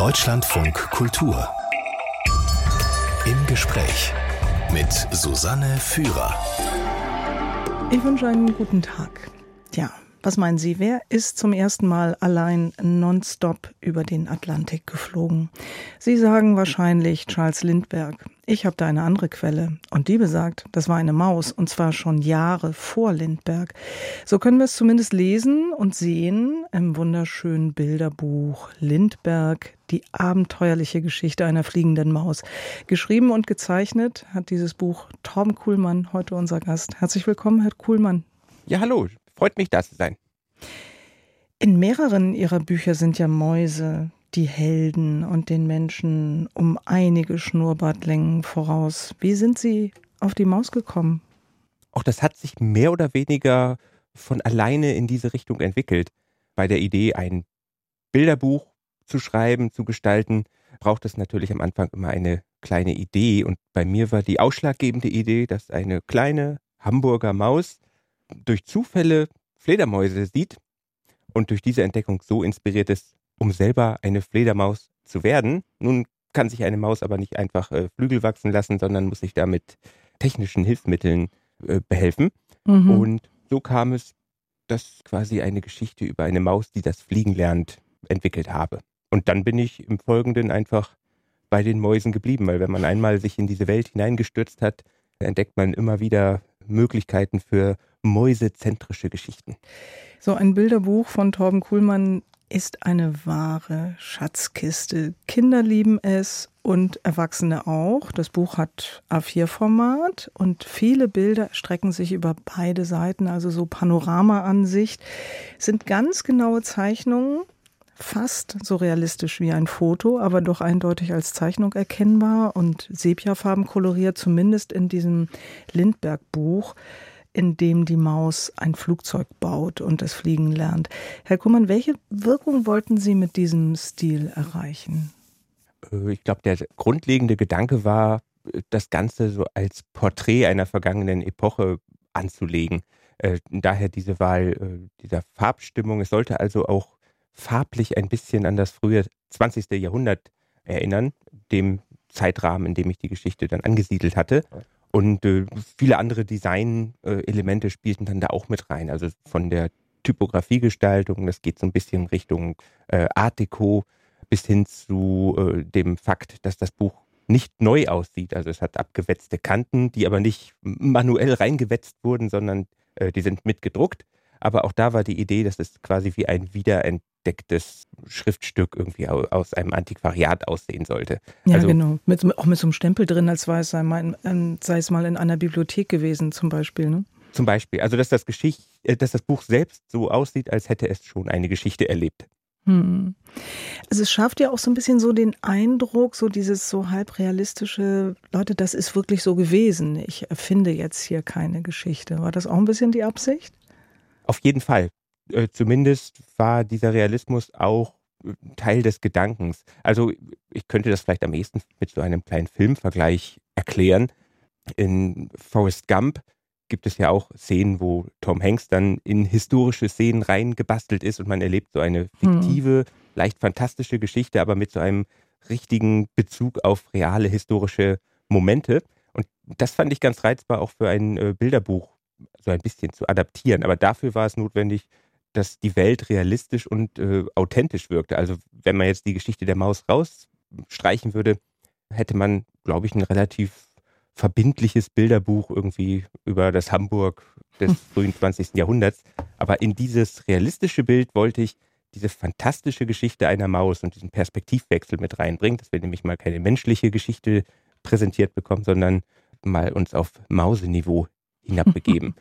Deutschlandfunk Kultur. Im Gespräch mit Susanne Führer. Ich wünsche einen guten Tag. Tja, was meinen Sie, wer ist zum ersten Mal allein nonstop über den Atlantik geflogen? Sie sagen wahrscheinlich Charles Lindbergh. Ich habe da eine andere Quelle und die besagt, das war eine Maus und zwar schon Jahre vor Lindbergh. So können wir es zumindest lesen und sehen im wunderschönen Bilderbuch Lindbergh, die abenteuerliche Geschichte einer fliegenden Maus. Geschrieben und gezeichnet hat dieses Buch Torben Kuhlmann, heute unser Gast. Herzlich willkommen, Herr Kuhlmann. Ja, hallo, Freut mich, da zu sein. In mehreren Ihrer Bücher sind ja Mäuse die Helden und den Menschen um einige Schnurrbartlängen voraus. Wie sind Sie auf die Maus gekommen? Auch das hat sich mehr oder weniger von alleine in diese Richtung entwickelt. Bei der Idee, ein Bilderbuch zu schreiben, zu gestalten, braucht es natürlich am Anfang immer eine kleine Idee. Und bei mir war die ausschlaggebende Idee, dass eine kleine Hamburger Maus durch Zufälle Fledermäuse sieht und durch diese Entdeckung so inspiriert ist, um selber eine Fledermaus zu werden. Nun kann sich eine Maus aber nicht einfach äh, Flügel wachsen lassen, sondern muss sich da mit technischen Hilfsmitteln äh, behelfen. Mhm. Und so kam es, dass quasi eine Geschichte über eine Maus, die das Fliegen lernt, entwickelt habe. Und dann bin ich im Folgenden einfach bei den Mäusen geblieben, weil wenn man einmal sich in diese Welt hineingestürzt hat, entdeckt man immer wieder Möglichkeiten für mäusezentrische Geschichten. So ein Bilderbuch von Torben Kuhlmann ist eine wahre Schatzkiste. Kinder lieben es und Erwachsene auch. Das Buch hat A4-Format und viele Bilder strecken sich über beide Seiten, also so Panoramaansicht, sind ganz genaue Zeichnungen, fast so realistisch wie ein Foto, aber doch eindeutig als Zeichnung erkennbar und Sepiafarben koloriert, zumindest in diesem Lindbergh-Buch in dem die Maus ein Flugzeug baut und es fliegen lernt. Herr Kuhmann, welche Wirkung wollten Sie mit diesem Stil erreichen? Äh, ich glaube, der grundlegende Gedanke war, das Ganze so als Porträt einer vergangenen Epoche anzulegen. Äh, daher diese Wahl äh, dieser Farbstimmung. Es sollte also auch farblich ein bisschen an das frühe 20. Jahrhundert erinnern, dem Zeitrahmen, in dem ich die Geschichte dann angesiedelt hatte. Und äh, viele andere Design-Elemente äh, spielten dann da auch mit rein. Also von der Typografiegestaltung, das geht so ein bisschen Richtung äh, Art Deco bis hin zu äh, dem Fakt, dass das Buch nicht neu aussieht. Also es hat abgewetzte Kanten, die aber nicht manuell reingewetzt wurden, sondern äh, die sind mitgedruckt. Aber auch da war die Idee, dass es quasi wie ein Wiederentdecken abgedecktes Schriftstück irgendwie aus einem Antiquariat aussehen sollte. Ja, also, genau. Mit, auch mit so einem Stempel drin, als sei es, mal in, sei es mal in einer Bibliothek gewesen, zum Beispiel. Ne? Zum Beispiel. Also, dass das, Geschicht, äh, dass das Buch selbst so aussieht, als hätte es schon eine Geschichte erlebt. Hm. Also es schafft ja auch so ein bisschen so den Eindruck, so dieses so halb realistische, Leute, das ist wirklich so gewesen. Ich erfinde jetzt hier keine Geschichte. War das auch ein bisschen die Absicht? Auf jeden Fall. Äh, zumindest war dieser Realismus auch äh, Teil des Gedankens. Also ich könnte das vielleicht am ehesten mit so einem kleinen Filmvergleich erklären. In Forrest Gump gibt es ja auch Szenen, wo Tom Hanks dann in historische Szenen reingebastelt ist und man erlebt so eine hm. fiktive, hm. leicht fantastische Geschichte, aber mit so einem richtigen Bezug auf reale historische Momente. Und das fand ich ganz reizbar auch für ein äh, Bilderbuch so ein bisschen zu adaptieren. Aber dafür war es notwendig, dass die Welt realistisch und äh, authentisch wirkte. Also wenn man jetzt die Geschichte der Maus rausstreichen würde, hätte man, glaube ich, ein relativ verbindliches Bilderbuch irgendwie über das Hamburg des frühen 20. Jahrhunderts. Aber in dieses realistische Bild wollte ich diese fantastische Geschichte einer Maus und diesen Perspektivwechsel mit reinbringen, dass wir nämlich mal keine menschliche Geschichte präsentiert bekommen, sondern mal uns auf Mauseniveau hinabbegeben.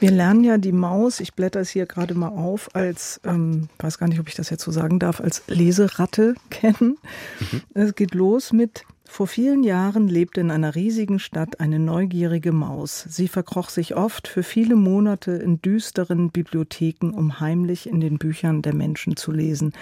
Wir lernen ja die Maus, ich blätter es hier gerade mal auf, als, ähm, weiß gar nicht, ob ich das jetzt so sagen darf, als Leseratte kennen. Mhm. Es geht los mit vor vielen Jahren lebte in einer riesigen Stadt eine neugierige Maus. Sie verkroch sich oft für viele Monate in düsteren Bibliotheken, um heimlich in den Büchern der Menschen zu lesen.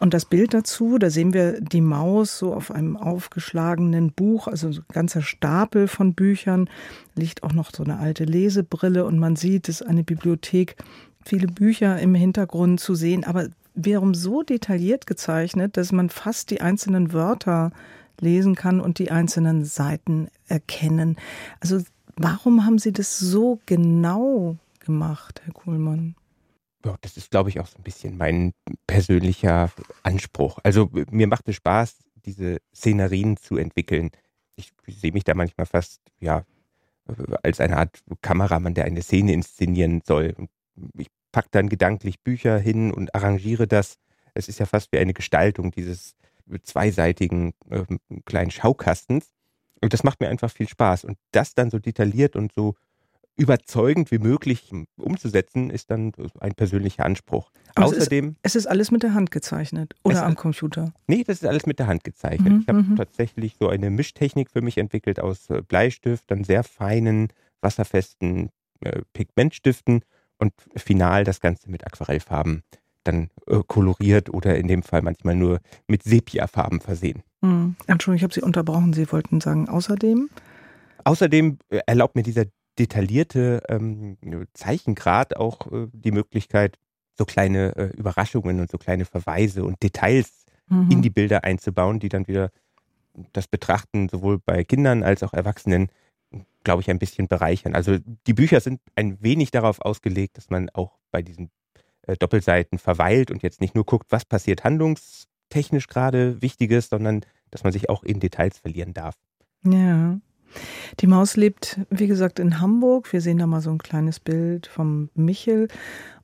Und das Bild dazu, da sehen wir die Maus so auf einem aufgeschlagenen Buch, also so ein ganzer Stapel von Büchern, liegt auch noch so eine alte Lesebrille und man sieht, es ist eine Bibliothek, viele Bücher im Hintergrund zu sehen, aber wiederum so detailliert gezeichnet, dass man fast die einzelnen Wörter lesen kann und die einzelnen Seiten erkennen. Also warum haben Sie das so genau gemacht, Herr Kuhlmann? Ja, das ist, glaube ich, auch so ein bisschen mein persönlicher Anspruch. Also mir macht es Spaß, diese Szenerien zu entwickeln. Ich sehe mich da manchmal fast, ja, als eine Art Kameramann, der eine Szene inszenieren soll. Ich packe dann gedanklich Bücher hin und arrangiere das. Es ist ja fast wie eine Gestaltung dieses zweiseitigen äh, kleinen Schaukastens. Und das macht mir einfach viel Spaß. Und das dann so detailliert und so überzeugend wie möglich umzusetzen, ist dann ein persönlicher Anspruch. Aber Außerdem. Es ist, es ist, alles mit der Hand gezeichnet oder am Computer? Nee, das ist alles mit der Hand gezeichnet. Mhm, ich habe mhm. tatsächlich so eine Mischtechnik für mich entwickelt aus äh, Bleistift, dann sehr feinen, wasserfesten äh, Pigmentstiften und final das Ganze mit Aquarellfarben dann äh, koloriert oder in dem Fall manchmal nur mit Sepiafarben versehen. Mhm. Entschuldigung, ich habe Sie unterbrochen. Sie wollten sagen, außerdem? Außerdem äh, erlaubt mir dieser detaillierte ähm, Zeichengrad auch äh, die Möglichkeit, so kleine äh, Überraschungen und so kleine Verweise und Details mhm. in die Bilder einzubauen, die dann wieder das Betrachten sowohl bei Kindern als auch Erwachsenen, glaube ich, ein bisschen bereichern. Also die Bücher sind ein wenig darauf ausgelegt, dass man auch bei diesen Doppelseiten verweilt und jetzt nicht nur guckt, was passiert handlungstechnisch gerade Wichtiges, sondern dass man sich auch in Details verlieren darf. Ja. Die Maus lebt, wie gesagt, in Hamburg. Wir sehen da mal so ein kleines Bild vom Michel.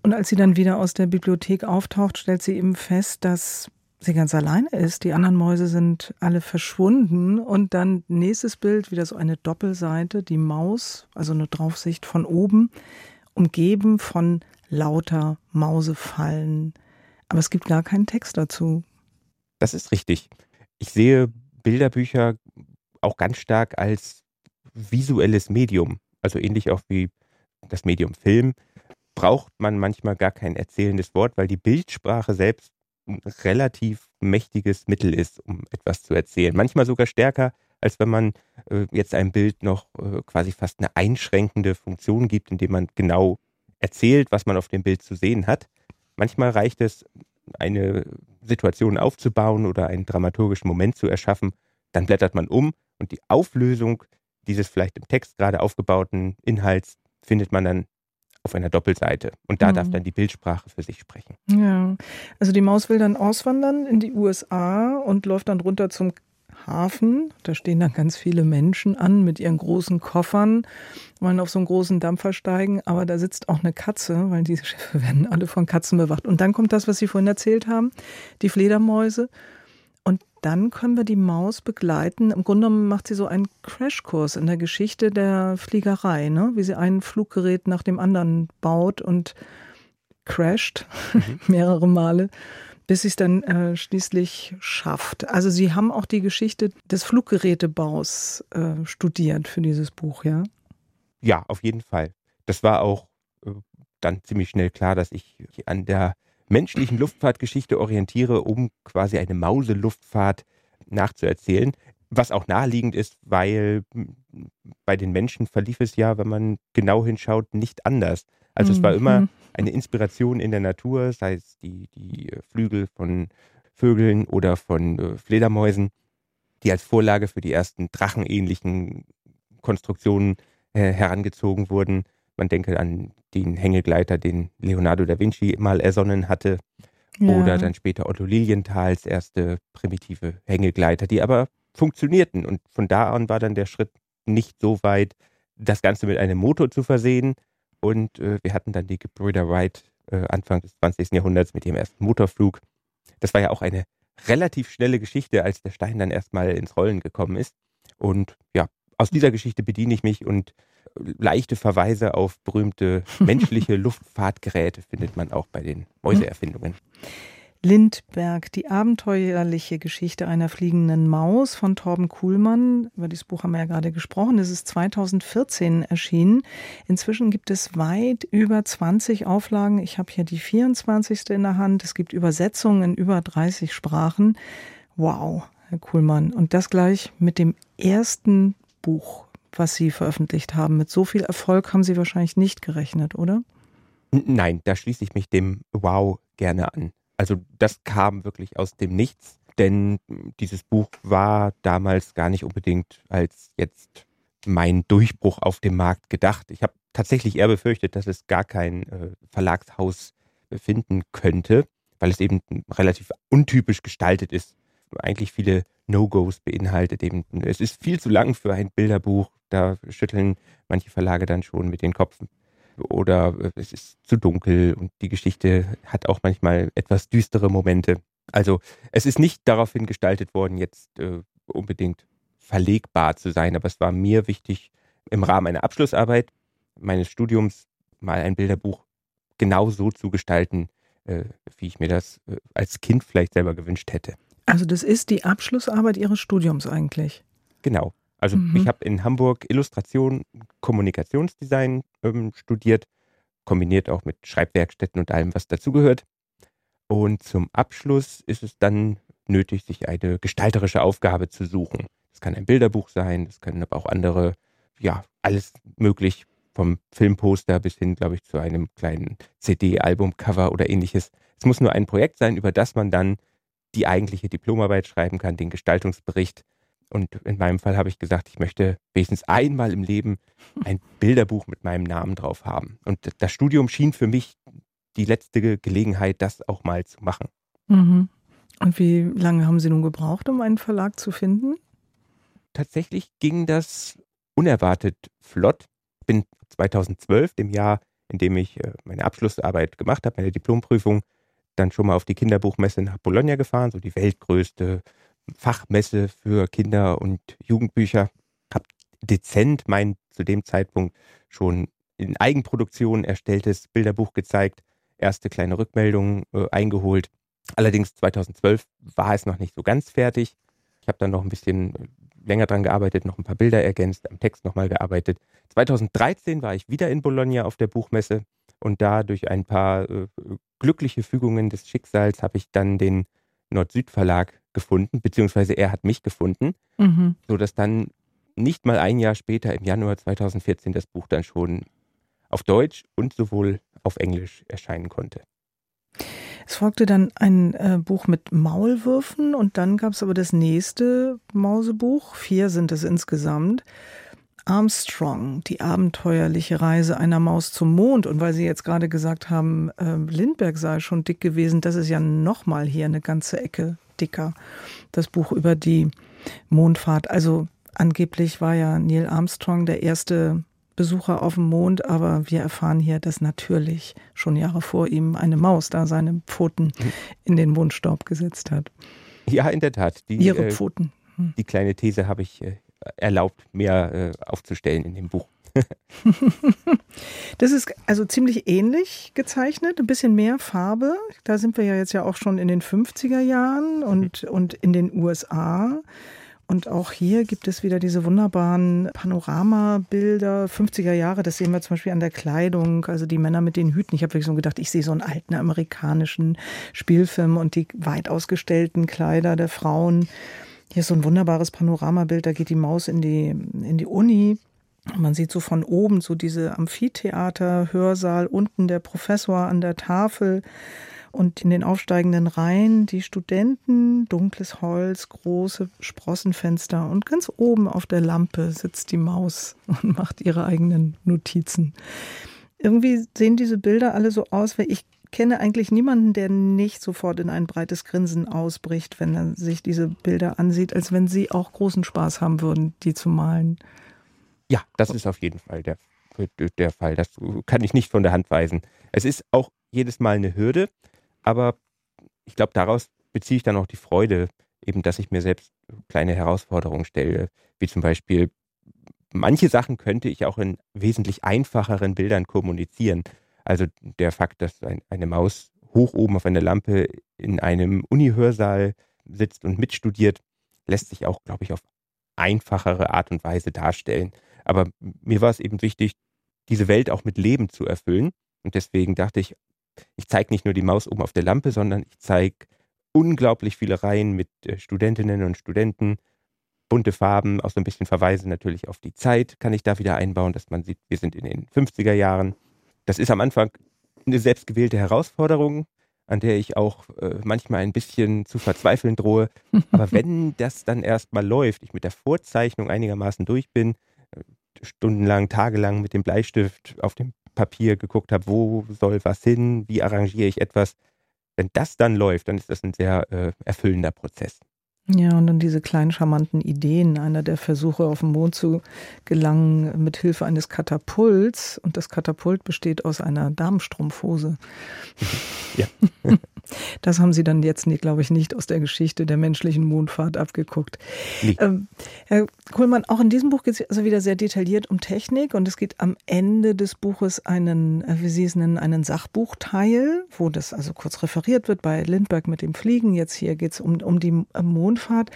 Und als sie dann wieder aus der Bibliothek auftaucht, stellt sie eben fest, dass sie ganz alleine ist. Die anderen Mäuse sind alle verschwunden. Und dann nächstes Bild, wieder so eine Doppelseite, die Maus, also eine Draufsicht von oben, umgeben von lauter Mausefallen. Aber es gibt gar keinen Text dazu. Das ist richtig. Ich sehe Bilderbücher auch ganz stark als visuelles Medium, also ähnlich auch wie das Medium Film, braucht man manchmal gar kein erzählendes Wort, weil die Bildsprache selbst ein relativ mächtiges Mittel ist, um etwas zu erzählen. Manchmal sogar stärker, als wenn man äh, jetzt einem Bild noch äh, quasi fast eine einschränkende Funktion gibt, indem man genau erzählt, was man auf dem Bild zu sehen hat. Manchmal reicht es, eine Situation aufzubauen oder einen dramaturgischen Moment zu erschaffen. Dann blättert man um und die Auflösung dieses vielleicht im Text gerade aufgebauten Inhalts findet man dann auf einer Doppelseite. Und da mhm. darf dann die Bildsprache für sich sprechen. Ja, also die Maus will dann auswandern in die USA und läuft dann runter zum Hafen. Da stehen dann ganz viele Menschen an mit ihren großen Koffern, wollen auf so einen großen Dampfer steigen, aber da sitzt auch eine Katze, weil diese Schiffe werden alle von Katzen bewacht. Und dann kommt das, was Sie vorhin erzählt haben, die Fledermäuse. Und dann können wir die Maus begleiten. Im Grunde genommen macht sie so einen Crashkurs in der Geschichte der Fliegerei, ne? wie sie ein Fluggerät nach dem anderen baut und crasht mhm. mehrere Male, bis sie es dann äh, schließlich schafft. Also Sie haben auch die Geschichte des Fluggerätebaus äh, studiert für dieses Buch, ja? Ja, auf jeden Fall. Das war auch äh, dann ziemlich schnell klar, dass ich an der menschlichen Luftfahrtgeschichte orientiere, um quasi eine Mauseluftfahrt nachzuerzählen. Was auch naheliegend ist, weil bei den Menschen verlief es ja, wenn man genau hinschaut, nicht anders. Also es war immer mhm. Eine Inspiration in der Natur, sei es die, die Flügel von Vögeln oder von äh, Fledermäusen, die als Vorlage für die ersten drachenähnlichen Konstruktionen äh, herangezogen wurden. Man denke an den Hängegleiter, den Leonardo da Vinci mal ersonnen hatte. Ja. Oder dann später Otto Lilienthals erste primitive Hängegleiter, die aber funktionierten. Und von da an war dann der Schritt nicht so weit, das Ganze mit einem Motor zu versehen. Und äh, wir hatten dann die Gebrüder Wright äh, Anfang des 20. Jahrhunderts mit ihrem ersten Motorflug. Das war ja auch eine relativ schnelle Geschichte, als der Stein dann erstmal ins Rollen gekommen ist. Und ja, aus dieser Geschichte bediene ich mich und leichte Verweise auf berühmte menschliche Luftfahrtgeräte findet man auch bei den Mäuseerfindungen. Lindberg, die abenteuerliche Geschichte einer fliegenden Maus von Torben Kuhlmann. Über dieses Buch haben wir ja gerade gesprochen. Es ist 2014 erschienen. Inzwischen gibt es weit über 20 Auflagen. Ich habe hier die 24. in der Hand. Es gibt Übersetzungen in über 30 Sprachen. Wow, Herr Kuhlmann. Und das gleich mit dem ersten Buch was Sie veröffentlicht haben. Mit so viel Erfolg haben Sie wahrscheinlich nicht gerechnet, oder? Nein, da schließe ich mich dem Wow gerne an. Also das kam wirklich aus dem Nichts, denn dieses Buch war damals gar nicht unbedingt als jetzt mein Durchbruch auf dem Markt gedacht. Ich habe tatsächlich eher befürchtet, dass es gar kein äh, Verlagshaus finden könnte, weil es eben relativ untypisch gestaltet ist. Eigentlich viele No-Gos beinhaltet eben. Es ist viel zu lang für ein Bilderbuch. Da schütteln manche Verlage dann schon mit den Kopfen. Oder äh, es ist zu dunkel und die Geschichte hat auch manchmal etwas düstere Momente. Also es ist nicht daraufhin gestaltet worden, jetzt äh, unbedingt verlegbar zu sein, aber es war mir wichtig, im Rahmen einer Abschlussarbeit meines Studiums mal ein Bilderbuch genau so zu gestalten, äh, wie ich mir das äh, als Kind vielleicht selber gewünscht hätte. Also das ist die Abschlussarbeit Ihres Studiums eigentlich? Genau. Also mhm. ich habe in Hamburg Illustration, Kommunikationsdesign ähm, studiert, kombiniert auch mit Schreibwerkstätten und allem, was dazugehört. Und zum Abschluss ist es dann nötig, sich eine gestalterische Aufgabe zu suchen. Das kann ein Bilderbuch sein, das können aber auch andere, ja, alles möglich, vom Filmposter bis hin, glaube ich, zu einem kleinen CD-Albumcover oder ähnliches. Es muss nur ein Projekt sein, über das man dann die eigentliche Diplomarbeit schreiben kann, den Gestaltungsbericht. Und in meinem Fall habe ich gesagt, ich möchte wenigstens einmal im Leben ein Bilderbuch mit meinem Namen drauf haben. Und das Studium schien für mich die letzte Gelegenheit, das auch mal zu machen. Mhm. Und wie lange haben Sie nun gebraucht, um einen Verlag zu finden? Tatsächlich ging das unerwartet flott. Ich bin 2012, dem Jahr, in dem ich äh, meine Abschlussarbeit gemacht habe, meine Diplomprüfung, dann schon mal auf die Kinderbuchmesse nach Bologna gefahren, so die weltgrößte Fachmesse für Kinder- und Jugendbücher. Habe dezent mein zu dem Zeitpunkt schon in Eigenproduktion erstelltes Bilderbuch gezeigt, erste kleine Rückmeldungen äh, eingeholt. Allerdings 2012 war es noch nicht so ganz fertig. Ich habe dann noch ein bisschen länger dran gearbeitet, noch ein paar Bilder ergänzt, am Text nochmal gearbeitet. 2013 war ich wieder in Bologna auf der Buchmesse und da durch ein paar äh, glückliche Fügungen des Schicksals habe ich dann den Nord-Süd-Verlag gefunden, beziehungsweise er hat mich gefunden, mhm. sodass dann nicht mal ein Jahr später, im Januar 2014, das Buch dann schon auf Deutsch und sowohl auf Englisch erscheinen konnte. Es folgte dann ein äh, Buch mit Maulwürfen und dann gab es aber das nächste Mausebuch, vier sind es insgesamt. Armstrong, die abenteuerliche Reise einer Maus zum Mond. Und weil Sie jetzt gerade gesagt haben, äh, Lindbergh sei schon dick gewesen, das ist ja nochmal hier eine ganze Ecke dicker. Das Buch über die Mondfahrt. Also angeblich war ja Neil Armstrong der erste Besucher auf dem Mond, aber wir erfahren hier, dass natürlich schon Jahre vor ihm eine Maus da seine Pfoten in den Mondstaub gesetzt hat. Ja, in der Tat. Die, Ihre äh, Pfoten. Hm. Die kleine These habe ich äh, erlaubt, mehr äh, aufzustellen in dem Buch. das ist also ziemlich ähnlich gezeichnet, ein bisschen mehr Farbe. Da sind wir ja jetzt ja auch schon in den 50er Jahren und, mhm. und in den USA. Und auch hier gibt es wieder diese wunderbaren Panoramabilder, 50er Jahre, das sehen wir zum Beispiel an der Kleidung, also die Männer mit den Hüten. Ich habe wirklich so gedacht, ich sehe so einen alten amerikanischen Spielfilm und die weit ausgestellten Kleider der Frauen. Hier ist so ein wunderbares Panoramabild, da geht die Maus in die, in die Uni. Man sieht so von oben so diese Amphitheater, Hörsaal, unten der Professor an der Tafel. Und in den aufsteigenden Reihen die Studenten, dunkles Holz, große Sprossenfenster und ganz oben auf der Lampe sitzt die Maus und macht ihre eigenen Notizen. Irgendwie sehen diese Bilder alle so aus, weil ich kenne eigentlich niemanden, der nicht sofort in ein breites Grinsen ausbricht, wenn er sich diese Bilder ansieht, als wenn sie auch großen Spaß haben würden, die zu malen. Ja, das ist auf jeden Fall der, der Fall. Das kann ich nicht von der Hand weisen. Es ist auch jedes Mal eine Hürde. Aber ich glaube, daraus beziehe ich dann auch die Freude, eben, dass ich mir selbst kleine Herausforderungen stelle, wie zum Beispiel, manche Sachen könnte ich auch in wesentlich einfacheren Bildern kommunizieren. Also der Fakt, dass ein, eine Maus hoch oben auf einer Lampe in einem Uni-Hörsaal sitzt und mitstudiert, lässt sich auch, glaube ich, auf einfachere Art und Weise darstellen. Aber mir war es eben wichtig, diese Welt auch mit Leben zu erfüllen. Und deswegen dachte ich, ich zeige nicht nur die Maus oben auf der Lampe, sondern ich zeige unglaublich viele Reihen mit äh, Studentinnen und Studenten, bunte Farben, auch so ein bisschen Verweise natürlich auf die Zeit kann ich da wieder einbauen, dass man sieht, wir sind in den 50er Jahren. Das ist am Anfang eine selbstgewählte Herausforderung, an der ich auch äh, manchmal ein bisschen zu verzweifeln drohe. Aber wenn das dann erstmal läuft, ich mit der Vorzeichnung einigermaßen durch bin, stundenlang, tagelang mit dem Bleistift auf dem Papier geguckt habe, wo soll was hin, wie arrangiere ich etwas. Wenn das dann läuft, dann ist das ein sehr äh, erfüllender Prozess. Ja, und dann diese kleinen charmanten Ideen. Einer der Versuche, auf den Mond zu gelangen, mit Hilfe eines Katapults. Und das Katapult besteht aus einer Darmstrumpfhose. Ja. Das haben Sie dann jetzt, glaube ich, nicht aus der Geschichte der menschlichen Mondfahrt abgeguckt. Nee. Ähm, Herr Kohlmann, auch in diesem Buch geht es also wieder sehr detailliert um Technik und es geht am Ende des Buches einen, äh, wie Sie es nennen, einen Sachbuchteil, wo das also kurz referiert wird bei Lindbergh mit dem Fliegen. Jetzt hier geht es um, um die äh, Mondfahrt.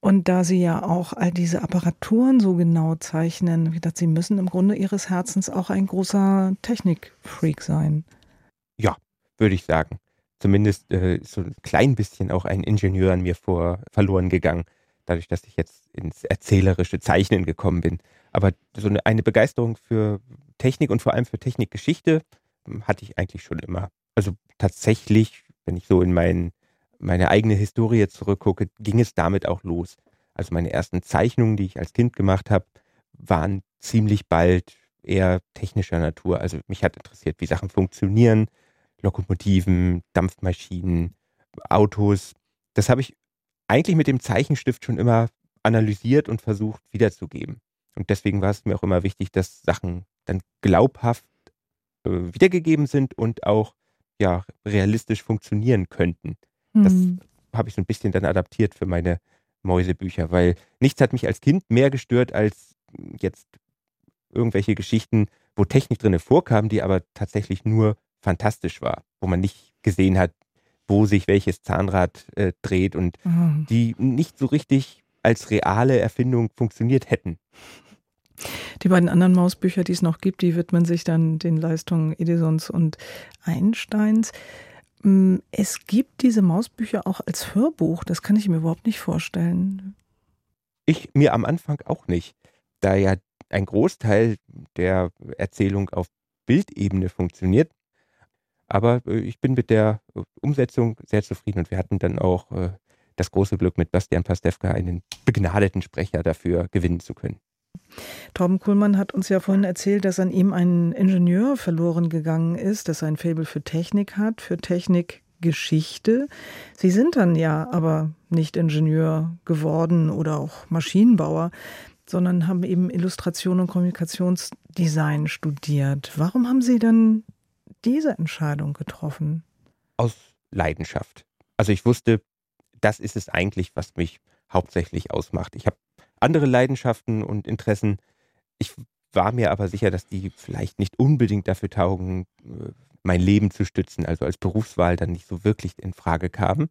Und da Sie ja auch all diese Apparaturen so genau zeichnen, wie gesagt, Sie müssen im Grunde Ihres Herzens auch ein großer Technikfreak sein. Ja, würde ich sagen zumindest äh, so ein klein bisschen auch ein Ingenieur an mir vor verloren gegangen, dadurch, dass ich jetzt ins erzählerische Zeichnen gekommen bin. Aber so eine, eine Begeisterung für Technik und vor allem für Technikgeschichte hm, hatte ich eigentlich schon immer. Also tatsächlich, wenn ich so in mein, meine eigene Historie zurückgucke, ging es damit auch los. Also meine ersten Zeichnungen, die ich als Kind gemacht habe, waren ziemlich bald eher technischer Natur. Also mich hat interessiert, wie Sachen funktionieren, Lokomotiven, Dampfmaschinen, Autos. Das habe ich eigentlich mit dem Zeichenstift schon immer analysiert und versucht wiederzugeben. Und deswegen war es mir auch immer wichtig, dass Sachen dann glaubhaft äh, wiedergegeben sind und auch ja realistisch funktionieren könnten. Mhm. Das hm. habe ich so ein bisschen dann adaptiert für meine Mäusebücher, weil nichts hat mich als Kind mehr gestört als jetzt irgendwelche Geschichten, wo Technik drin vorkam, die aber tatsächlich nur fantastisch war, wo man nicht gesehen hat, wo sich welches Zahnrad äh, dreht und mhm. die nicht so richtig als reale Erfindung funktioniert hätten. Die beiden anderen Mausbücher, die es noch gibt, die widmen sich dann den Leistungen Edisons und Einsteins. Mm, es gibt diese Mausbücher auch als Hörbuch, das kann ich mir überhaupt nicht vorstellen. Ich mir am Anfang auch nicht, da ja ein Großteil der Erzählung auf Bildebene funktioniert, aber äh, ich bin mit der äh, Umsetzung sehr zufrieden und wir hatten dann auch äh, das große Glück, mit Bastian Pastewka einen begnadeten Sprecher dafür gewinnen zu können. Torben Kuhlmann hat uns ja vorhin erzählt, dass an ihm ein Ingenieur verloren gegangen ist, dass er ein Faible für Technik hat, für Technikgeschichte. Sie sind dann ja aber nicht Ingenieur geworden oder auch Maschinenbauer, sondern haben eben Illustration und Kommunikationsdesign studiert. Warum haben Sie dann diese Entscheidung getroffen? Aus Leidenschaft. Also ich wusste, das ist es eigentlich, was mich hauptsächlich ausmacht. Ich habe andere Leidenschaften und Interessen. Ich war mir aber sicher, dass die vielleicht nicht unbedingt dafür taugen, äh, mein Leben zu stützen, also als Berufswahl dann nicht so wirklich in Frage kamen.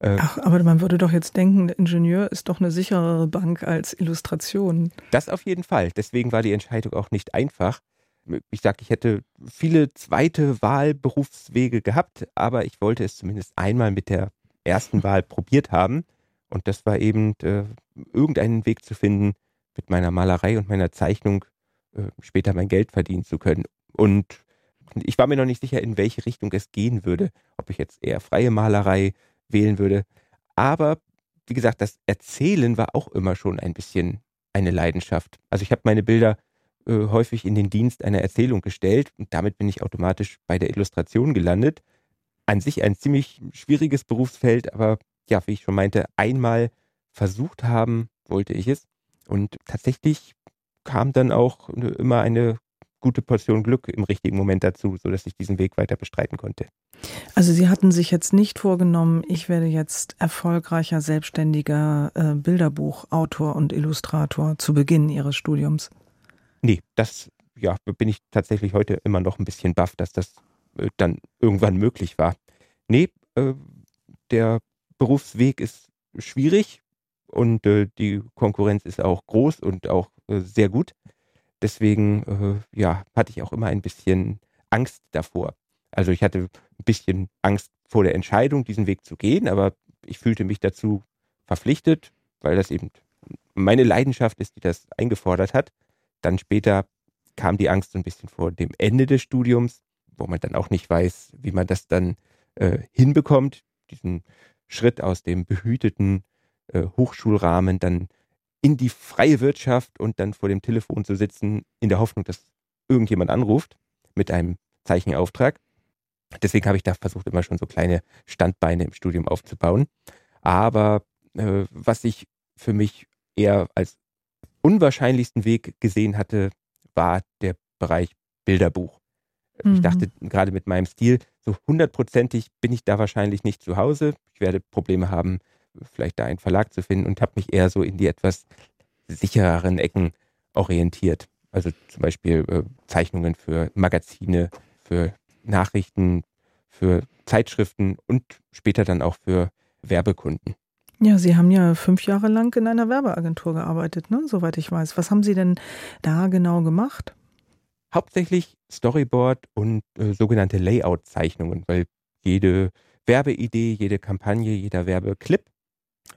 Äh, Ach, aber man würde doch jetzt denken, der Ingenieur ist doch eine sicherere Bank als Illustration. Das auf jeden Fall. Deswegen war die Entscheidung auch nicht einfach ich sage, ich hätte viele zweite Wahlberufswege gehabt, aber ich wollte es zumindest einmal mit der ersten Wahl probiert haben. Und das war eben äh, irgendeinen Weg zu finden, mit meiner Malerei und meiner Zeichnung äh, später mein Geld verdienen zu können. Und ich war mir noch nicht sicher, in welche Richtung es gehen würde, ob ich jetzt eher freie Malerei wählen würde. Aber wie gesagt, das Erzählen war auch immer schon ein bisschen eine Leidenschaft. Also ich habe meine Bilder äh, häufig in den Dienst einer Erzählung gestellt und damit bin ich automatisch bei der Illustration gelandet. An sich ein ziemlich schwieriges Berufsfeld, aber ja, wie ich schon meinte, einmal versucht haben wollte ich es und tatsächlich kam dann auch immer eine gute Portion Glück im richtigen Moment dazu, sodass ich diesen Weg weiter bestreiten konnte. Also Sie hatten sich jetzt nicht vorgenommen, ich werde jetzt erfolgreicher selbstständiger äh, Bilderbuchautor und Illustrator zu Beginn Ihres Studiums. Nee, das ja, bin ich tatsächlich heute immer noch ein bisschen baff, dass das äh, dann irgendwann möglich war. Nee, äh, der Berufsweg ist schwierig und äh, die Konkurrenz ist auch groß und auch äh, sehr gut. Deswegen äh, ja, hatte ich auch immer ein bisschen Angst davor. Also ich hatte ein bisschen Angst vor der Entscheidung, diesen Weg zu gehen, aber ich fühlte mich dazu verpflichtet, weil das eben meine Leidenschaft ist, die das eingefordert hat. Dann später kam die Angst so ein bisschen vor dem Ende des Studiums, wo man dann auch nicht weiß, wie man das dann äh, hinbekommt, diesen Schritt aus dem behüteten äh, Hochschulrahmen dann in die freie Wirtschaft und dann vor dem Telefon zu sitzen, in der Hoffnung, dass irgendjemand anruft mit einem Zeichenauftrag. Deswegen habe ich da versucht, immer schon so kleine Standbeine im Studium aufzubauen. Aber äh, was ich für mich eher als unwahrscheinlichsten Weg gesehen hatte, war der Bereich Bilderbuch. Mhm. Ich dachte gerade mit meinem Stil, so hundertprozentig bin ich da wahrscheinlich nicht zu Hause. Ich werde Probleme haben, vielleicht da einen Verlag zu finden und habe mich eher so in die etwas sichereren Ecken orientiert. Also zum Beispiel äh, Zeichnungen für Magazine, für Nachrichten, für Zeitschriften und später dann auch für Werbekunden. Ja, Sie haben ja fünf Jahre lang in einer Werbeagentur gearbeitet, ne? soweit ich weiß. Was haben Sie denn da genau gemacht? Hauptsächlich Storyboard und äh, sogenannte Layout-Zeichnungen, weil jede Werbeidee, jede Kampagne, jeder Werbeclip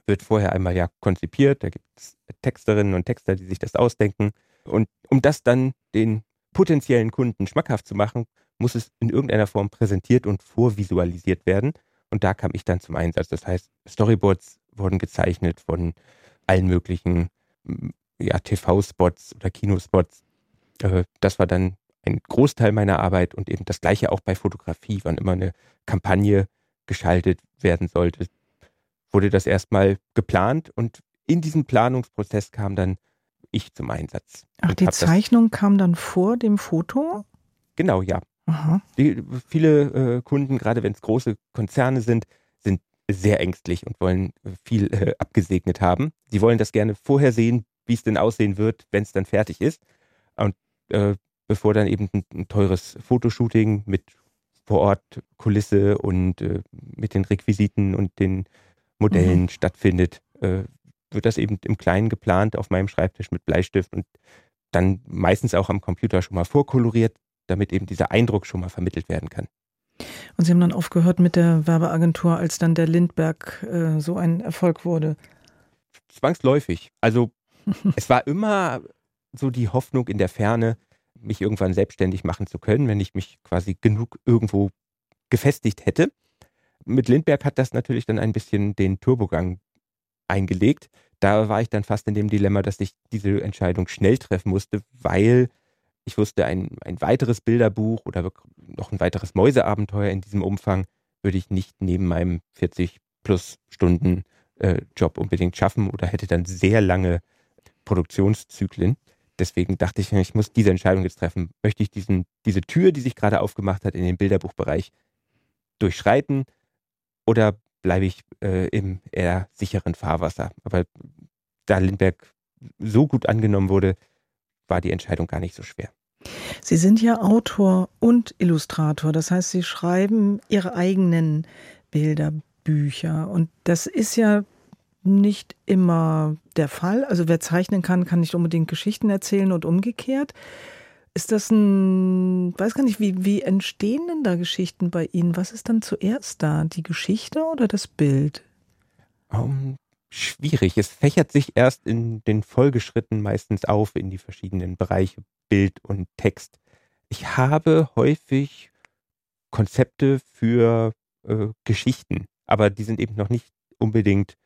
wird vorher einmal ja konzipiert. Da gibt es Texterinnen und Texter, die sich das ausdenken. Und um das dann den potenziellen Kunden schmackhaft zu machen, muss es in irgendeiner Form präsentiert und vorvisualisiert werden. Und da kam ich dann zum Einsatz. Das heißt, Storyboards wurden gezeichnet von allen möglichen ja, TV-Spots oder Kinospots. Äh, das war dann ein Großteil meiner Arbeit und eben das gleiche auch bei Fotografie, wann immer eine Kampagne geschaltet werden sollte, wurde das erstmal geplant und in diesem Planungsprozess kam dann ich zum Einsatz. Ach, die Zeichnung kam dann vor dem Foto? Genau, ja. Die, viele äh, Kunden, gerade wenn es große Konzerne sind, sind sehr ängstlich und wollen äh, viel äh, abgesegnet haben. Sie wollen das gerne vorher sehen, wie es denn aussehen wird, wenn es dann fertig ist. Und äh, bevor dann eben ein, ein, teures Fotoshooting mit vor Ort Kulisse und äh, mit den Requisiten und den Modellen mhm. stattfindet, äh, wird das eben im Kleinen geplant auf meinem Schreibtisch mit Bleistift und dann meistens auch am Computer schon mal vorkoloriert, damit eben dieser Eindruck schon mal vermittelt werden kann. Und Sie haben dann aufgehört mit der Werbeagentur, als dann der Lindberg äh, so ein Erfolg wurde? Zwangsläufig. Also es war immer so die Hoffnung in der Ferne, mich irgendwann selbstständig machen zu können, wenn ich mich quasi genug irgendwo gefestigt hätte. Mit Lindberg hat das natürlich dann ein bisschen den Turbogang eingelegt. Da war ich dann fast in dem Dilemma, dass ich diese Entscheidung schnell treffen musste, weil ich wusste, ein, ein weiteres Bilderbuch oder noch ein weiteres Mäuseabenteuer in diesem Umfang würde ich nicht neben meinem 40 plus Stunden äh, Job unbedingt schaffen oder hätte dann sehr lange Produktionszyklen. Deswegen dachte ich, ich muss diese Entscheidung jetzt treffen. Möchte ich diesen, diese Tür, die sich gerade aufgemacht hat in den Bilderbuchbereich, durchschreiten oder bleibe ich äh, im eher sicheren Fahrwasser? Aber da Lindberg so gut angenommen wurde, war die Entscheidung gar nicht so schwer. Sie sind ja Autor und Illustrator, das heißt, Sie schreiben Ihre eigenen Bilderbücher und das ist ja nicht immer der Fall. Also wer zeichnen kann, kann nicht unbedingt Geschichten erzählen und umgekehrt. Ist das ein, weiß gar nicht, wie, wie entstehen denn da Geschichten bei Ihnen? Was ist dann zuerst da? Die Geschichte oder das Bild? Um, schwierig. Es fächert sich erst in den Folgeschritten meistens auf in die verschiedenen Bereiche Bild und Text. Ich habe häufig Konzepte für äh, Geschichten, aber die sind eben noch nicht unbedingt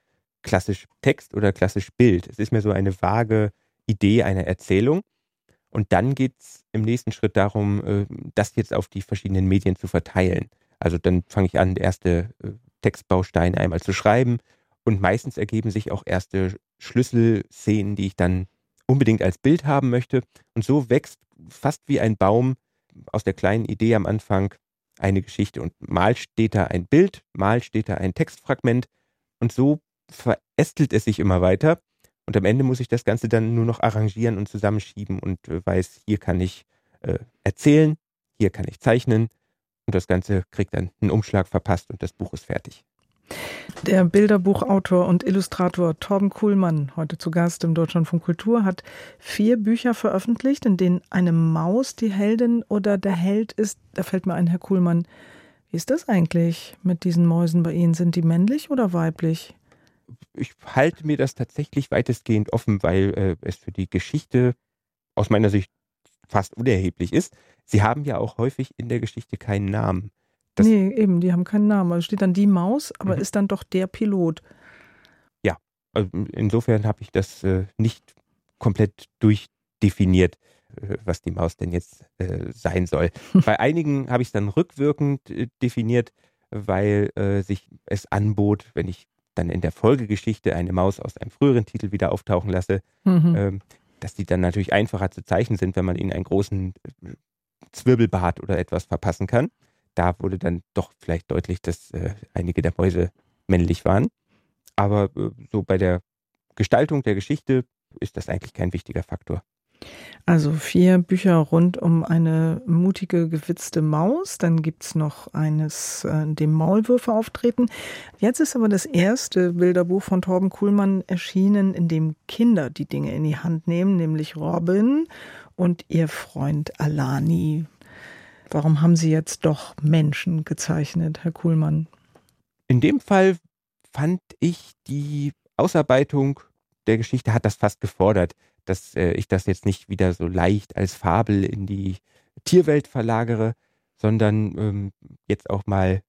klassisch Text oder klassisch Bild. Es ist mir so eine vage Idee einer Erzählung. Und dann geht es im nächsten Schritt darum, äh, das jetzt auf die verschiedenen Medien zu verteilen. Also dann fange ich an, erste äh, Textbausteine einmal zu schreiben, und meistens ergeben sich auch erste Schlüsselszenen, die ich dann unbedingt als Bild haben möchte. Und so wächst fast wie ein Baum aus der kleinen Idee am Anfang eine Geschichte. Und mal steht da ein Bild, mal steht da ein Textfragment. Und so verästelt es sich immer weiter. Und am Ende muss ich das Ganze dann nur noch arrangieren und zusammenschieben und äh, weiß, hier kann ich äh, erzählen, hier kann ich zeichnen. Und das Ganze kriegt dann einen Umschlag verpasst und das Buch ist fertig. Der Bilderbuchautor und Illustrator Torben Kuhlmann, heute zu Gast im Deutschland von Kultur, hat vier Bücher veröffentlicht, in denen eine Maus die Heldin oder der Held ist. Da fällt mir ein, Herr Kuhlmann, wie ist das eigentlich mit diesen Mäusen bei Ihnen? Sind die männlich oder weiblich? Ich halte mir das tatsächlich weitestgehend offen, weil äh, es für die Geschichte aus meiner Sicht fast unerheblich ist. Sie haben ja auch häufig in der Geschichte keinen Namen. Das nee, eben, die haben keinen Namen. Also steht dann die Maus, aber mhm. ist dann doch der Pilot. Ja, also insofern habe ich das äh, nicht komplett durchdefiniert, äh, was die Maus denn jetzt äh, sein soll. Bei einigen habe ich es dann rückwirkend äh, definiert, weil äh, sich es anbot, wenn ich dann in der Folgegeschichte eine Maus aus einem früheren Titel wieder auftauchen lasse, mhm. ähm, dass die dann natürlich einfacher zu zeichnen sind, wenn man ihnen einen großen äh, Zwirbelbart oder etwas verpassen kann. Da wurde dann doch vielleicht deutlich, dass äh, einige der Mäuse männlich waren. Aber äh, so bei der Gestaltung der Geschichte ist das eigentlich kein wichtiger Faktor. Also vier Bücher rund um eine mutige, gewitzte Maus. Dann gibt es noch eines, äh, in dem Maulwürfe auftreten. Jetzt ist aber das erste Bilderbuch von Torben Kuhlmann erschienen, in dem Kinder die Dinge in die Hand nehmen, nämlich Robin und ihr Freund Alani. Warum haben Sie jetzt doch Menschen gezeichnet, Herr Kuhlmann? In dem Fall fand ich die Ausarbeitung der Geschichte hat das fast gefordert dass äh, ich das jetzt nicht wieder so leicht als Fabel in die Tierwelt verlagere, sondern ähm, jetzt auch mal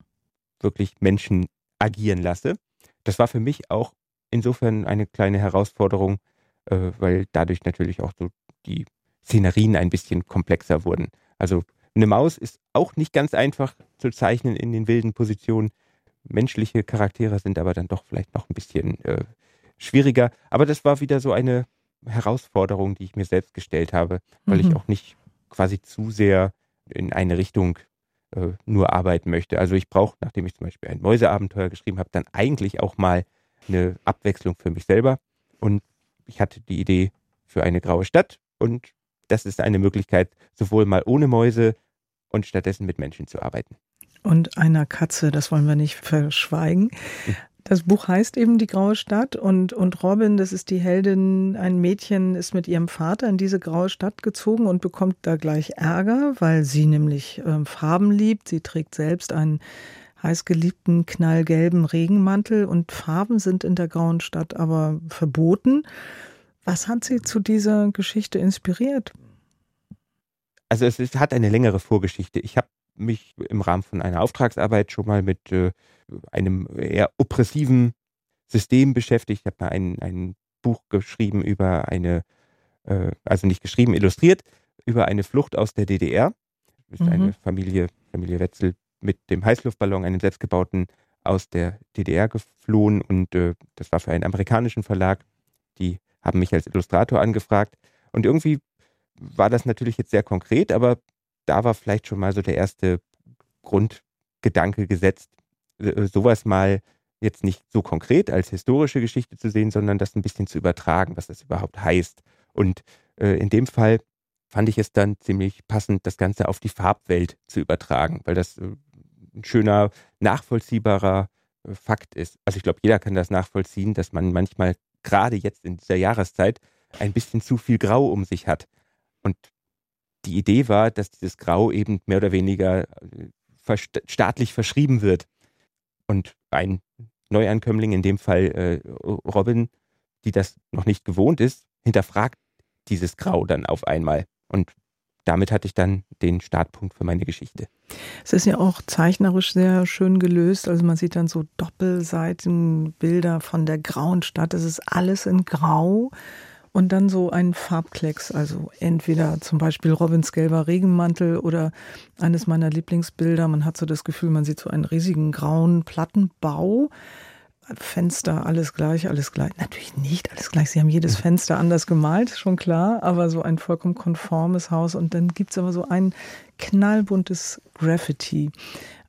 wirklich Menschen agieren lasse. Das war für mich auch insofern eine kleine Herausforderung, äh, weil dadurch natürlich auch so die Szenerien ein bisschen komplexer wurden. Also eine Maus ist auch nicht ganz einfach zu zeichnen in den wilden Positionen. Menschliche Charaktere sind aber dann doch vielleicht noch ein bisschen äh, schwieriger. Aber das war wieder so eine Herausforderung, die ich mir selbst gestellt habe, weil mhm. ich auch nicht quasi zu sehr in eine Richtung äh, nur arbeiten möchte. Also ich brauche, nachdem ich zum Beispiel ein Mäuseabenteuer geschrieben habe, dann eigentlich auch mal eine Abwechslung für mich selber. Und ich hatte die Idee für eine graue Stadt und das ist eine Möglichkeit, sowohl mal ohne Mäuse und stattdessen mit Menschen zu arbeiten. Und einer Katze, das wollen wir nicht verschweigen. Das Buch heißt eben Die graue Stadt und, und Robin, das ist die Heldin, ein Mädchen ist mit ihrem Vater in diese graue Stadt gezogen und bekommt da gleich Ärger, weil sie nämlich äh, Farben liebt. Sie trägt selbst einen heißgeliebten knallgelben Regenmantel und Farben sind in der grauen Stadt aber verboten. Was hat sie zu dieser Geschichte inspiriert? Also es, es hat eine längere Vorgeschichte. Ich habe mich im Rahmen von einer Auftragsarbeit schon mal mit äh, einem eher oppressiven System beschäftigt. Ich habe mal ein, ein Buch geschrieben über eine, äh, also nicht geschrieben, illustriert, über eine Flucht aus der DDR. Das ist mhm. eine Familie, Familie Wetzel mit dem Heißluftballon, einem selbstgebauten, aus der DDR geflohen und äh, das war für einen amerikanischen Verlag. Die haben mich als Illustrator angefragt und irgendwie war das natürlich jetzt sehr konkret, aber da war vielleicht schon mal so der erste Grundgedanke gesetzt, äh, sowas mal jetzt nicht so konkret als historische Geschichte zu sehen, sondern das ein bisschen zu übertragen, was das überhaupt heißt. Und äh, in dem Fall fand ich es dann ziemlich passend, das Ganze auf die Farbwelt zu übertragen, weil das äh, ein schöner, nachvollziehbarer äh, Fakt ist. Also ich glaube, jeder kann das nachvollziehen, dass man manchmal gerade jetzt in dieser Jahreszeit ein bisschen zu viel Grau um sich hat. Und die Idee war, dass dieses Grau eben mehr oder weniger äh, staatlich verschrieben wird. Und ein Neuankömmling, in dem Fall äh, Robin, die das noch nicht gewohnt ist, hinterfragt dieses Grau dann auf einmal. Und damit hatte ich dann den Startpunkt für meine Geschichte. Es ist ja auch zeichnerisch sehr schön gelöst. Also man sieht dann so Doppelseitenbilder von der grauen Stadt. Es ist alles in Grau. Und dann so ein Farbklecks, also entweder zum Beispiel Robins gelber Regenmantel oder eines meiner Lieblingsbilder. Man hat so das Gefühl, man sieht so einen riesigen grauen Plattenbau. Fenster, alles gleich, alles gleich. Natürlich nicht alles gleich. Sie haben jedes Fenster anders gemalt, schon klar, aber so ein vollkommen konformes Haus. Und dann gibt es aber so ein knallbuntes Graffiti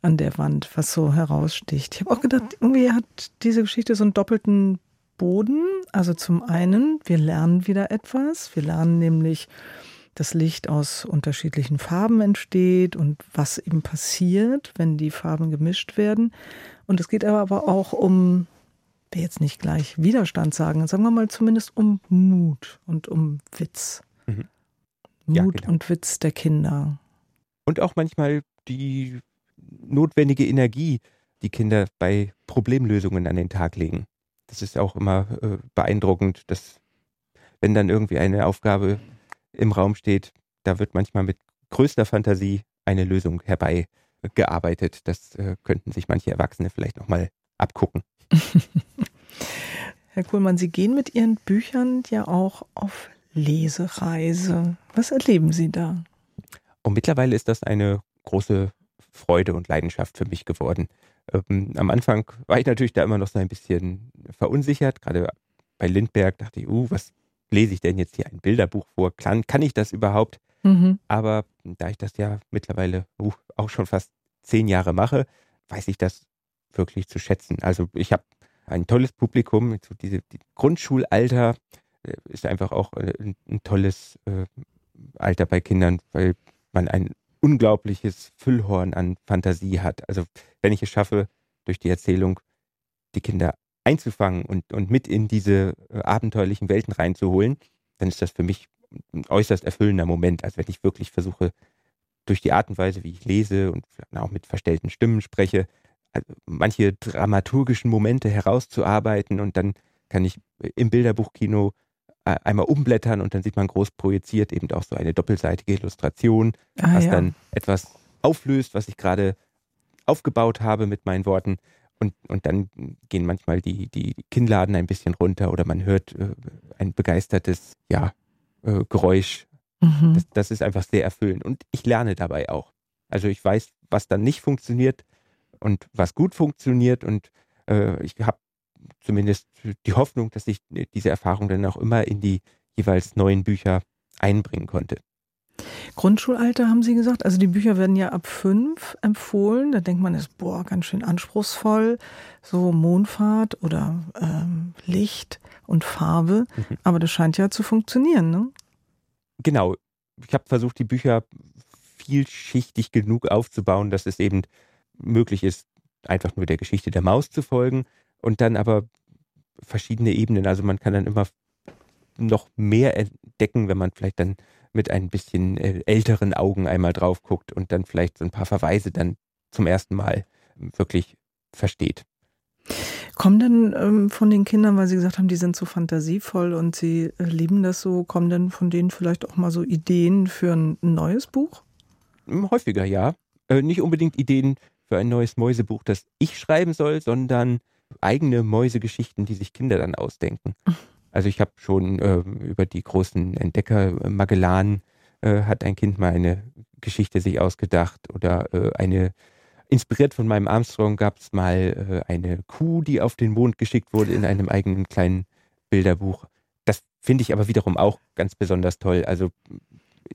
an der Wand, was so heraussticht. Ich habe auch gedacht, irgendwie hat diese Geschichte so einen doppelten Boden. Also zum einen, wir lernen wieder etwas. Wir lernen nämlich, dass Licht aus unterschiedlichen Farben entsteht und was eben passiert, wenn die Farben gemischt werden. Und es geht aber auch um, will jetzt nicht gleich Widerstand sagen, sagen wir mal zumindest um Mut und um Witz. Mhm. Mut ja, genau. und Witz der Kinder. Und auch manchmal die notwendige Energie, die Kinder bei Problemlösungen an den Tag legen das ist auch immer äh, beeindruckend, dass wenn dann irgendwie eine Aufgabe im Raum steht, da wird manchmal mit größter Fantasie eine Lösung herbei gearbeitet. Das äh, könnten sich manche Erwachsene vielleicht nochmal abgucken. Herr Kuhlmann, Sie gehen mit Ihren Büchern ja auch auf Lesereise. Was erleben Sie da? Und mittlerweile ist das eine große Freude und Leidenschaft für mich geworden. Ähm, am Anfang war ich natürlich da immer noch so ein bisschen verunsichert. Gerade bei Lindberg dachte ich, uh, was lese ich denn jetzt hier ein Bilderbuch vor? Kann, kann ich das überhaupt? Mhm. Aber da ich das ja mittlerweile uh, auch schon fast zehn Jahre mache, weiß ich das wirklich zu schätzen. Also ich habe ein tolles Publikum, so diese die Grundschulalter äh, ist einfach auch äh, ein, ein tolles äh, Alter bei Kindern, weil man ein unglaubliches Füllhorn an Fantasie hat. Also wenn ich es schaffe, durch die Erzählung die Kinder einzufangen und, und mit in diese äh, abenteuerlichen Welten reinzuholen, dann ist das für mich ein äußerst erfüllender Moment. Also wenn ich wirklich versuche, durch die Art und Weise, wie ich lese und auch mit verstellten Stimmen spreche, also manche dramaturgischen Momente herauszuarbeiten und dann kann ich im Bilderbuchkino einmal umblättern und dann sieht man groß projiziert eben auch so eine doppelseitige Illustration, ah, was ja. dann etwas auflöst, was ich gerade aufgebaut habe mit meinen Worten. Und, und dann gehen manchmal die, die Kinnladen ein bisschen runter oder man hört äh, ein begeistertes ja, äh, Geräusch. Mhm. Das, das ist einfach sehr erfüllend. Und ich lerne dabei auch. Also ich weiß, was dann nicht funktioniert und was gut funktioniert. Und äh, ich habe zumindest die Hoffnung, dass ich diese Erfahrung dann auch immer in die jeweils neuen Bücher einbringen konnte. Grundschulalter haben Sie gesagt, also die Bücher werden ja ab fünf empfohlen. Da denkt man, ist boah, ganz schön anspruchsvoll, so Mondfahrt oder ähm, Licht und Farbe. Mhm. Aber das scheint ja zu funktionieren, ne? Genau. Ich habe versucht, die Bücher vielschichtig genug aufzubauen, dass es eben möglich ist, einfach nur der Geschichte der Maus zu folgen und dann aber verschiedene Ebenen. Also man kann dann immer noch mehr entdecken, wenn man vielleicht dann mit ein bisschen äh, älteren Augen einmal drauf guckt und dann vielleicht so ein paar Verweise dann zum ersten Mal wirklich versteht. Kommen denn ähm, von den Kindern, weil Sie gesagt haben, die sind so fantasievoll und sie äh, lieben das so, kommen denn von denen vielleicht auch mal so Ideen für ein neues Buch? Hm, häufiger, ja. Äh, nicht unbedingt Ideen für ein neues Mäusebuch, das ich schreiben soll, sondern eigene Mäusegeschichten, die sich Kinder dann ausdenken. Also ich habe schon äh, über die großen Entdecker äh, Magellan äh, hat ein Kind mal eine Geschichte sich ausgedacht oder äh, eine inspiriert von meinem Armstrong gab es mal äh, eine Kuh, die auf den Mond geschickt wurde in einem eigenen kleinen Bilderbuch. Das finde ich aber wiederum auch ganz besonders toll. Also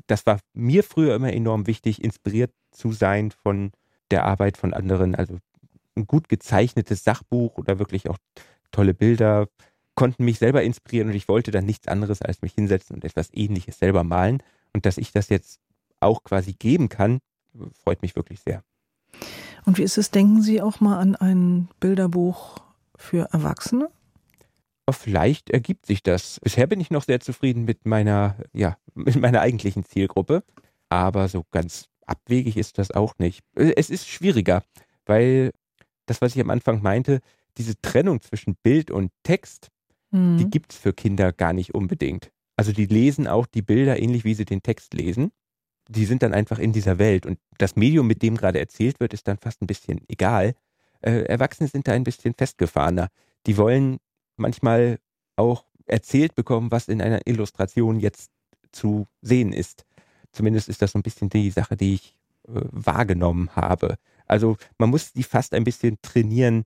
das war mir früher immer enorm wichtig, inspiriert zu sein von der Arbeit von anderen. Also ein gut gezeichnetes Sachbuch oder wirklich auch tolle Bilder konnten mich selber inspirieren und ich wollte dann nichts anderes als mich hinsetzen und etwas Ähnliches selber malen. Und dass ich das jetzt auch quasi geben kann, freut mich wirklich sehr. Und wie ist es, denken Sie auch mal an ein Bilderbuch für Erwachsene? Vielleicht ergibt sich das. Bisher bin ich noch sehr zufrieden mit meiner, ja, mit meiner eigentlichen Zielgruppe. Aber so ganz abwegig ist das auch nicht. Es ist schwieriger, weil das, was ich am Anfang meinte, diese Trennung zwischen Bild und Text, Mhm. Die gibt es für Kinder gar nicht unbedingt. Also die lesen auch die Bilder ähnlich wie sie den Text lesen. Die sind dann einfach in dieser Welt und das Medium, mit dem gerade erzählt wird, ist dann fast ein bisschen egal. Äh, Erwachsene sind da ein bisschen festgefahrener. Die wollen manchmal auch erzählt bekommen, was in einer Illustration jetzt zu sehen ist. Zumindest ist das so ein bisschen die Sache, die ich äh, wahrgenommen habe. Also man muss die fast ein bisschen trainieren,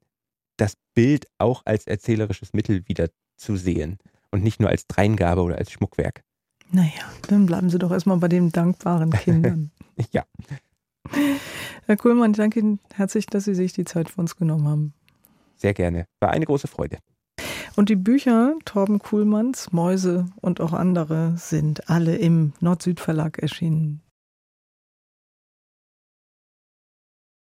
das Bild auch als erzählerisches Mittel wieder zu sehen und nicht nur als Dreingabe oder als Schmuckwerk. Naja, dann bleiben Sie doch erstmal bei den dankbaren Kindern. ja. Herr Kuhlmann, ich danke Ihnen herzlich, dass Sie sich die Zeit für uns genommen haben. Sehr gerne. War eine große Freude. Und die Bücher Torben Kuhlmanns, Mäuse und auch andere sind alle im Nord-Süd-Verlag erschienen.